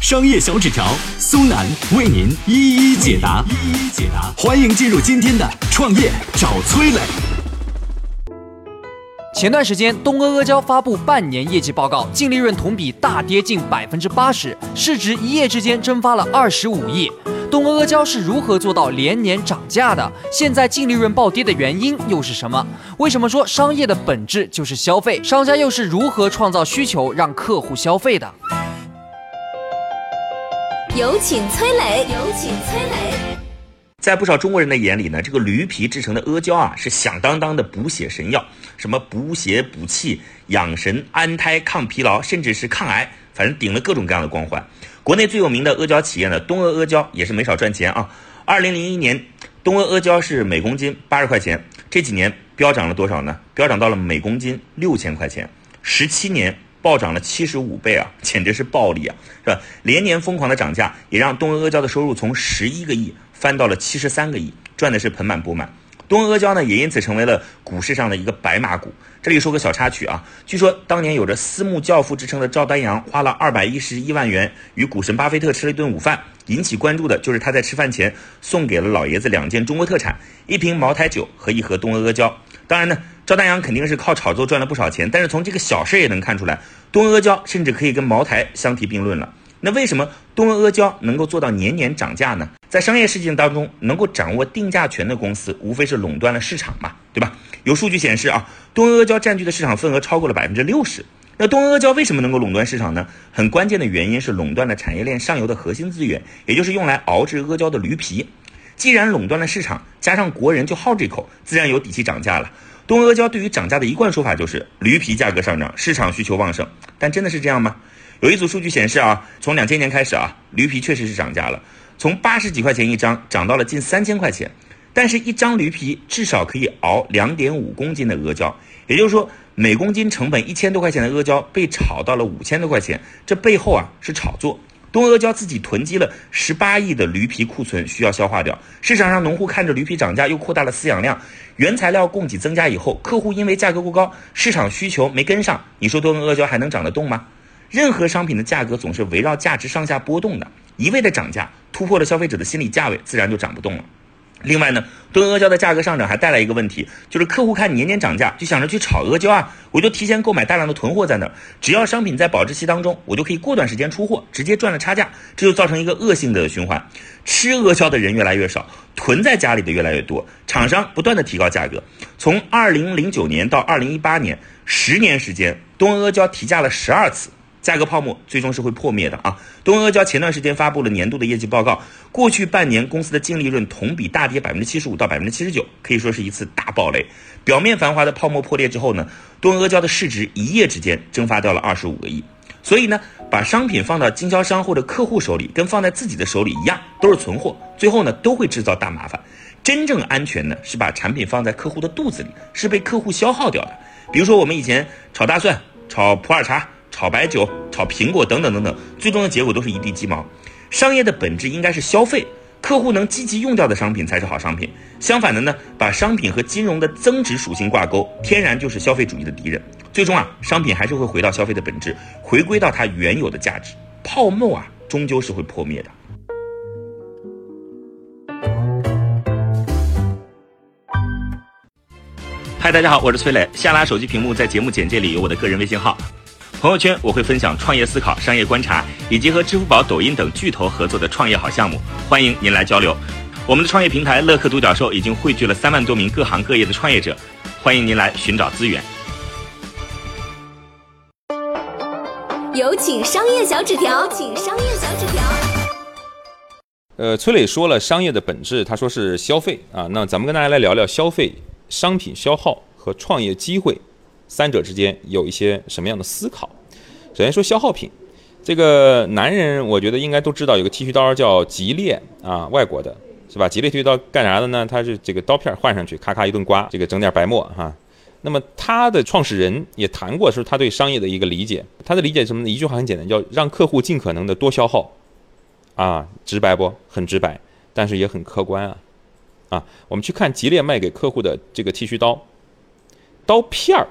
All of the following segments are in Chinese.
商业小纸条苏南为您一一解答，一一解答。欢迎进入今天的创业找崔磊。前段时间，东阿阿胶发布半年业绩报告，净利润同比大跌近百分之八十，市值一夜之间蒸发了二十五亿。东阿阿胶是如何做到连年涨价的？现在净利润暴跌的原因又是什么？为什么说商业的本质就是消费？商家又是如何创造需求让客户消费的？有请崔磊，有请崔磊。在不少中国人的眼里呢，这个驴皮制成的阿胶啊，是响当当的补血神药，什么补血补气、养神安胎、抗疲劳，甚至是抗癌，反正顶了各种各样的光环。国内最有名的阿胶企业呢，东阿阿胶也是没少赚钱啊。二零零一年，东阿阿胶是每公斤八十块钱，这几年飙涨了多少呢？飙涨到了每公斤六千块钱，十七年暴涨了七十五倍啊，简直是暴利啊，是吧？连年疯狂的涨价，也让东阿阿胶的收入从十一个亿。翻到了七十三个亿，赚的是盆满钵满。东阿阿胶呢，也因此成为了股市上的一个白马股。这里说个小插曲啊，据说当年有着私募教父之称的赵丹阳，花了二百一十一万元与股神巴菲特吃了一顿午饭。引起关注的就是他在吃饭前送给了老爷子两件中国特产：一瓶茅台酒和一盒东阿阿胶。当然呢，赵丹阳肯定是靠炒作赚了不少钱，但是从这个小事也能看出来，东阿阿胶甚至可以跟茅台相提并论了。那为什么东阿阿胶能够做到年年涨价呢？在商业世界当中，能够掌握定价权的公司，无非是垄断了市场嘛，对吧？有数据显示啊，东阿阿胶占据的市场份额超过了百分之六十。那东阿阿胶为什么能够垄断市场呢？很关键的原因是垄断了产业链上游的核心资源，也就是用来熬制阿胶的驴皮。既然垄断了市场，加上国人就好这口，自然有底气涨价了。东阿阿胶对于涨价的一贯说法就是驴皮价格上涨，市场需求旺盛。但真的是这样吗？有一组数据显示啊，从两千年开始啊，驴皮确实是涨价了，从八十几块钱一张涨到了近三千块钱。但是，一张驴皮至少可以熬两点五公斤的阿胶，也就是说，每公斤成本一千多块钱的阿胶被炒到了五千多块钱，这背后啊是炒作。东阿胶自己囤积了十八亿的驴皮库存，需要消化掉。市场上农户看着驴皮涨价，又扩大了饲养量，原材料供给增加以后，客户因为价格过高，市场需求没跟上，你说东阿胶还能涨得动吗？任何商品的价格总是围绕价值上下波动的，一味的涨价突破了消费者的心理价位，自然就涨不动了。另外呢，炖阿胶的价格上涨还带来一个问题，就是客户看年年涨价，就想着去炒阿胶啊，我就提前购买大量的囤货在那儿，只要商品在保质期当中，我就可以过段时间出货，直接赚了差价，这就造成一个恶性的循环，吃阿胶的人越来越少，囤在家里的越来越多，厂商不断的提高价格，从二零零九年到二零一八年，十年时间，东阿胶提价了十二次。价格泡沫最终是会破灭的啊！东阿阿胶前段时间发布了年度的业绩报告，过去半年公司的净利润同比大跌百分之七十五到百分之七十九，可以说是一次大暴雷。表面繁华的泡沫破裂之后呢，东阿阿胶的市值一夜之间蒸发掉了二十五个亿。所以呢，把商品放到经销商或者客户手里，跟放在自己的手里一样，都是存货，最后呢都会制造大麻烦。真正安全呢，是把产品放在客户的肚子里，是被客户消耗掉的。比如说我们以前炒大蒜、炒普洱茶。炒白酒、炒苹果等等等等，最终的结果都是一地鸡毛。商业的本质应该是消费，客户能积极用掉的商品才是好商品。相反的呢，把商品和金融的增值属性挂钩，天然就是消费主义的敌人。最终啊，商品还是会回到消费的本质，回归到它原有的价值。泡沫啊，终究是会破灭的。嗨，大家好，我是崔磊。下拉手机屏幕，在节目简介里有我的个人微信号。朋友圈我会分享创业思考、商业观察，以及和支付宝、抖音等巨头合作的创业好项目，欢迎您来交流。我们的创业平台乐客独角兽已经汇聚了三万多名各行各业的创业者，欢迎您来寻找资源。有请商业小纸条，请商业小纸条。呃，崔磊说了商业的本质，他说是消费啊。那咱们跟大家来聊聊消费、商品消耗和创业机会。三者之间有一些什么样的思考？首先说消耗品，这个男人我觉得应该都知道有个剃须刀叫吉列啊，外国的是吧？吉列剃须刀干啥的呢？它是这个刀片换上去，咔咔一顿刮，这个整点白沫哈。那么他的创始人也谈过，说他对商业的一个理解，他的理解什么呢？一句话很简单，叫让客户尽可能的多消耗，啊，直白不？很直白，但是也很客观啊。啊，我们去看吉列卖给客户的这个剃须刀，刀片儿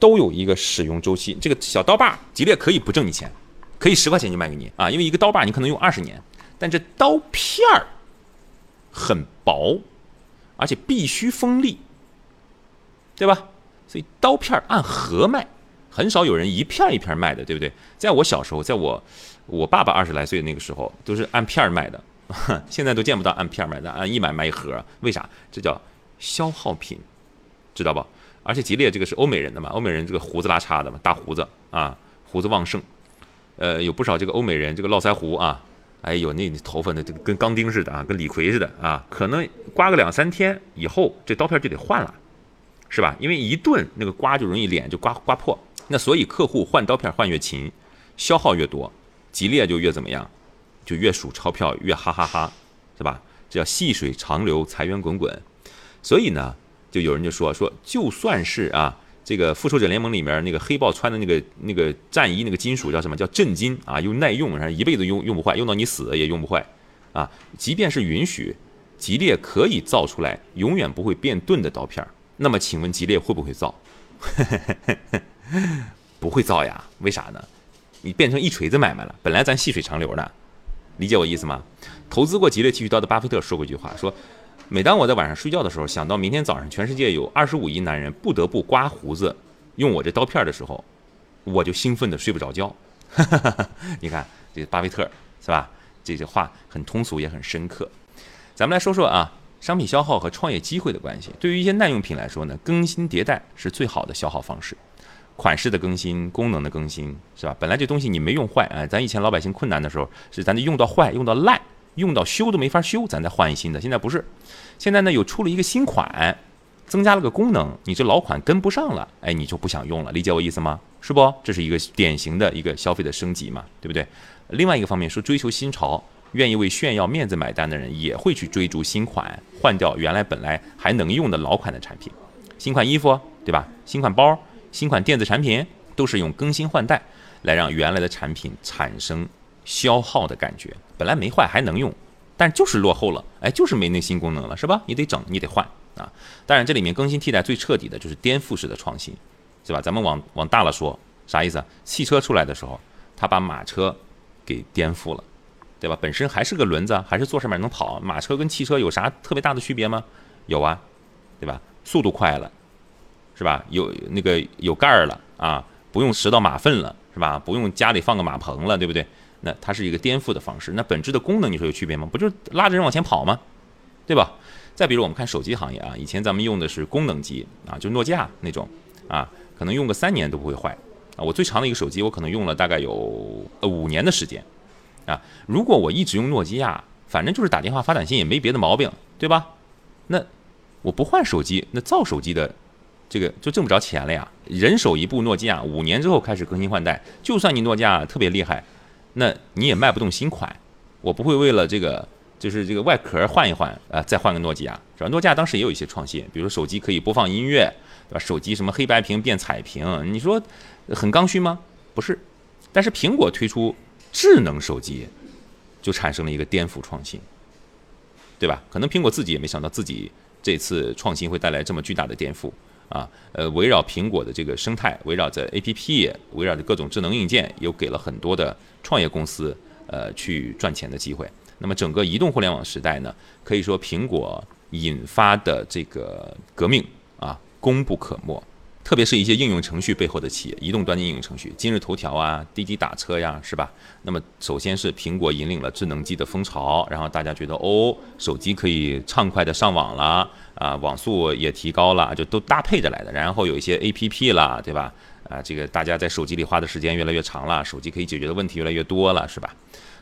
都有一个使用周期。这个小刀把，吉列可以不挣你钱，可以十块钱就卖给你啊，因为一个刀把你可能用二十年，但这刀片儿很薄，而且必须锋利，对吧？所以刀片儿按盒卖，很少有人一片一片卖的，对不对？在我小时候，在我我爸爸二十来岁那个时候，都是按片儿卖的。现在都见不到按片儿卖的，按一买买一盒，为啥？这叫消耗品，知道不？而且吉列这个是欧美人的嘛，欧美人这个胡子拉碴的嘛，大胡子啊，胡子旺盛，呃，有不少这个欧美人这个络腮胡啊，哎呦，那头发那这个跟钢钉似的啊，跟李逵似的啊，可能刮个两三天以后，这刀片就得换了，是吧？因为一顿那个刮就容易脸就刮刮破，那所以客户换刀片换越勤，消耗越多，吉列就越怎么样？就越数钞票越哈哈哈，是吧？这叫细水长流，财源滚滚。所以呢，就有人就说说，就算是啊，这个复仇者联盟里面那个黑豹穿的那个那个战衣，那个金属叫什么叫震金啊？又耐用，然后一辈子用用不坏，用到你死也用不坏啊。即便是允许吉列可以造出来永远不会变钝的刀片儿，那么请问吉列会不会造？不会造呀？为啥呢？你变成一锤子买卖了，本来咱细水长流的。理解我意思吗？投资过吉列剃须刀的巴菲特说过一句话，说：“每当我在晚上睡觉的时候，想到明天早上全世界有二十五亿男人不得不刮胡子用我这刀片的时候，我就兴奋的睡不着觉。”你看，这巴菲特是吧？这句话很通俗也很深刻。咱们来说说啊，商品消耗和创业机会的关系。对于一些耐用品来说呢，更新迭代是最好的消耗方式。款式的更新，功能的更新，是吧？本来这东西你没用坏，哎，咱以前老百姓困难的时候，是咱得用到坏，用到烂，用到修都没法修，咱再换一新的。现在不是，现在呢又出了一个新款，增加了个功能，你这老款跟不上了，哎，你就不想用了，理解我意思吗？是不？这是一个典型的一个消费的升级嘛，对不对？另外一个方面说追求新潮，愿意为炫耀面子买单的人，也会去追逐新款，换掉原来本来还能用的老款的产品，新款衣服，对吧？新款包。新款电子产品都是用更新换代来让原来的产品产生消耗的感觉，本来没坏还能用，但就是落后了，哎，就是没那新功能了，是吧？你得整，你得换啊！当然，这里面更新替代最彻底的就是颠覆式的创新，是吧？咱们往往大了说，啥意思？汽车出来的时候，它把马车给颠覆了，对吧？本身还是个轮子，还是坐上面能跑，马车跟汽车有啥特别大的区别吗？有啊，对吧？速度快了。是吧？有那个有盖儿了啊，不用拾到马粪了，是吧？不用家里放个马棚了，对不对？那它是一个颠覆的方式。那本质的功能你说有区别吗？不就是拉着人往前跑吗？对吧？再比如我们看手机行业啊，以前咱们用的是功能机啊，就诺基亚那种啊，可能用个三年都不会坏啊。我最长的一个手机，我可能用了大概有呃五年的时间啊。如果我一直用诺基亚，反正就是打电话发短信也没别的毛病，对吧？那我不换手机，那造手机的。这个就挣不着钱了呀！人手一部诺基亚，五年之后开始更新换代。就算你诺基亚特别厉害，那你也卖不动新款。我不会为了这个，就是这个外壳换一换啊，再换个诺基亚，是吧？诺基亚当时也有一些创新，比如说手机可以播放音乐，对吧？手机什么黑白屏变彩屏，你说很刚需吗？不是。但是苹果推出智能手机，就产生了一个颠覆创新，对吧？可能苹果自己也没想到自己这次创新会带来这么巨大的颠覆。啊，呃，围绕苹果的这个生态，围绕着 APP，围绕着各种智能硬件，又给了很多的创业公司，呃，去赚钱的机会。那么整个移动互联网时代呢，可以说苹果引发的这个革命啊，功不可没。特别是一些应用程序背后的企业，移动端的应用程序，今日头条啊，滴滴打车呀，是吧？那么首先是苹果引领了智能机的风潮，然后大家觉得哦，手机可以畅快的上网了啊，网速也提高了，就都搭配着来的。然后有一些 A P P 啦，对吧？啊，这个大家在手机里花的时间越来越长了，手机可以解决的问题越来越多了，是吧？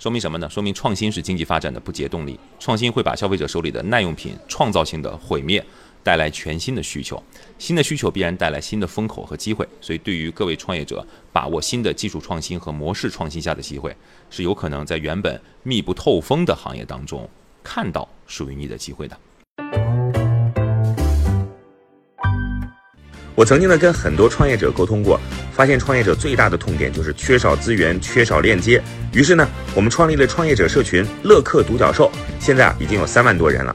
说明什么呢？说明创新是经济发展的不竭动力，创新会把消费者手里的耐用品创造性的毁灭。带来全新的需求，新的需求必然带来新的风口和机会，所以对于各位创业者，把握新的技术创新和模式创新下的机会，是有可能在原本密不透风的行业当中看到属于你的机会的。我曾经呢跟很多创业者沟通过，发现创业者最大的痛点就是缺少资源、缺少链接。于是呢，我们创立了创业者社群乐客独角兽，现在啊已经有三万多人了。